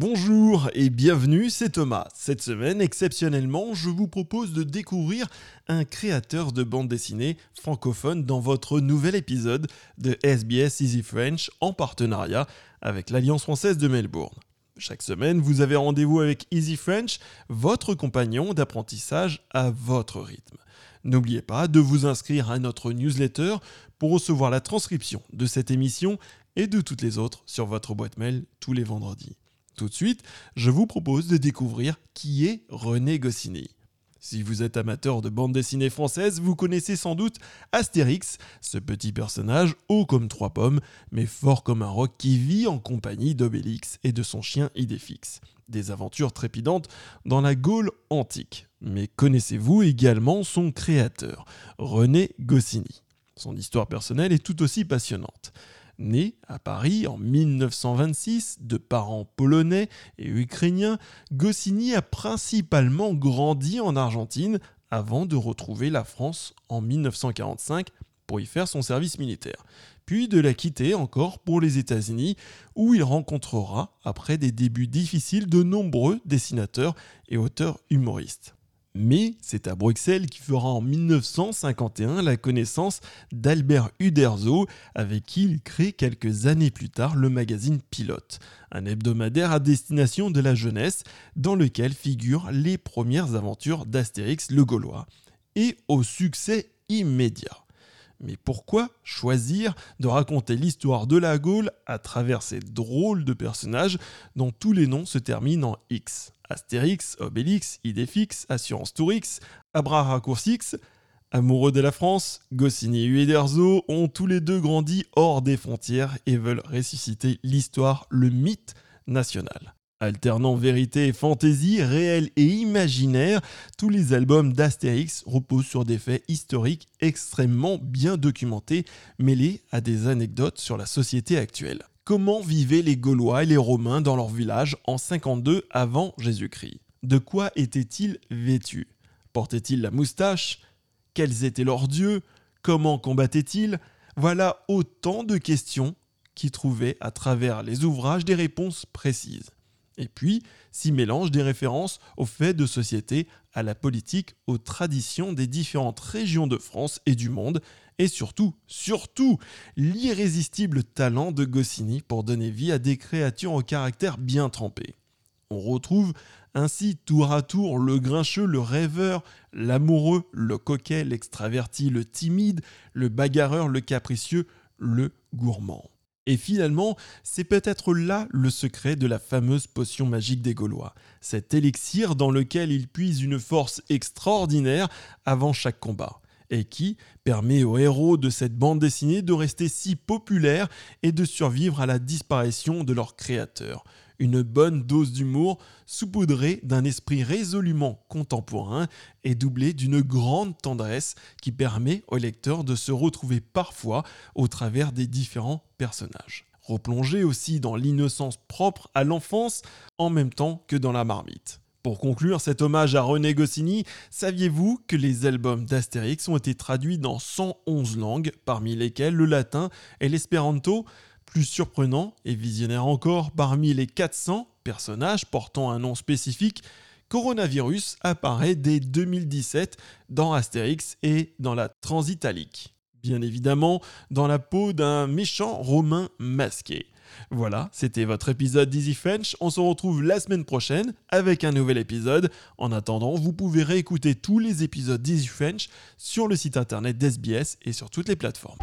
Bonjour et bienvenue, c'est Thomas. Cette semaine, exceptionnellement, je vous propose de découvrir un créateur de bande dessinée francophone dans votre nouvel épisode de SBS Easy French en partenariat avec l'Alliance française de Melbourne. Chaque semaine, vous avez rendez-vous avec Easy French, votre compagnon d'apprentissage à votre rythme. N'oubliez pas de vous inscrire à notre newsletter pour recevoir la transcription de cette émission et de toutes les autres sur votre boîte mail tous les vendredis. Tout de suite, je vous propose de découvrir qui est René Goscinny. Si vous êtes amateur de bande dessinée française, vous connaissez sans doute Astérix, ce petit personnage haut comme trois pommes, mais fort comme un roc qui vit en compagnie d'Obélix et de son chien Idéfix. Des aventures trépidantes dans la Gaule antique. Mais connaissez-vous également son créateur, René Goscinny? Son histoire personnelle est tout aussi passionnante. Né à Paris en 1926 de parents polonais et ukrainiens, Goscinny a principalement grandi en Argentine avant de retrouver la France en 1945 pour y faire son service militaire, puis de la quitter encore pour les États-Unis où il rencontrera, après des débuts difficiles, de nombreux dessinateurs et auteurs humoristes. Mais c'est à Bruxelles qu'il fera en 1951 la connaissance d'Albert Uderzo, avec qui il crée quelques années plus tard le magazine Pilote, un hebdomadaire à destination de la jeunesse dans lequel figurent les premières aventures d'Astérix le Gaulois, et au succès immédiat. Mais pourquoi choisir de raconter l'histoire de la Gaule à travers ces drôles de personnages dont tous les noms se terminent en X? Astérix, Obélix, Idéfix, Assurance Tourix, Abraracoursix, Amoureux de la France, Goscinny et Uederzo ont tous les deux grandi hors des frontières et veulent ressusciter l'histoire, le mythe national. Alternant vérité et fantaisie, réel et imaginaire, tous les albums d'Astérix reposent sur des faits historiques extrêmement bien documentés, mêlés à des anecdotes sur la société actuelle. Comment vivaient les Gaulois et les Romains dans leur village en 52 avant Jésus-Christ? De quoi étaient-ils vêtus? Portaient-ils la moustache? Quels étaient leurs dieux? Comment combattaient-ils? Voilà autant de questions qui trouvaient à travers les ouvrages des réponses précises. Et puis, s'y mélangent des références aux faits de société, à la politique, aux traditions des différentes régions de France et du monde, et surtout, surtout, l'irrésistible talent de Goscinny pour donner vie à des créatures au caractère bien trempé. On retrouve ainsi tour à tour le grincheux, le rêveur, l'amoureux, le coquet, l'extraverti, le timide, le bagarreur, le capricieux, le gourmand. Et finalement, c'est peut-être là le secret de la fameuse potion magique des Gaulois, cet élixir dans lequel ils puisent une force extraordinaire avant chaque combat, et qui permet aux héros de cette bande dessinée de rester si populaires et de survivre à la disparition de leur créateur, une bonne dose d'humour saupoudrée d'un esprit résolument contemporain et doublée d'une grande tendresse qui permet au lecteur de se retrouver parfois au travers des différents personnages. Replongé aussi dans l'innocence propre à l'enfance en même temps que dans la marmite. Pour conclure cet hommage à René Goscinny, saviez-vous que les albums d'Astérix ont été traduits dans 111 langues, parmi lesquelles le latin et l'espéranto? Plus surprenant et visionnaire encore, parmi les 400 personnages portant un nom spécifique, Coronavirus apparaît dès 2017 dans Astérix et dans la Transitalique. Bien évidemment, dans la peau d'un méchant romain masqué. Voilà, c'était votre épisode d'Easy French. On se retrouve la semaine prochaine avec un nouvel épisode. En attendant, vous pouvez réécouter tous les épisodes d'Easy French sur le site internet d'SBS et sur toutes les plateformes.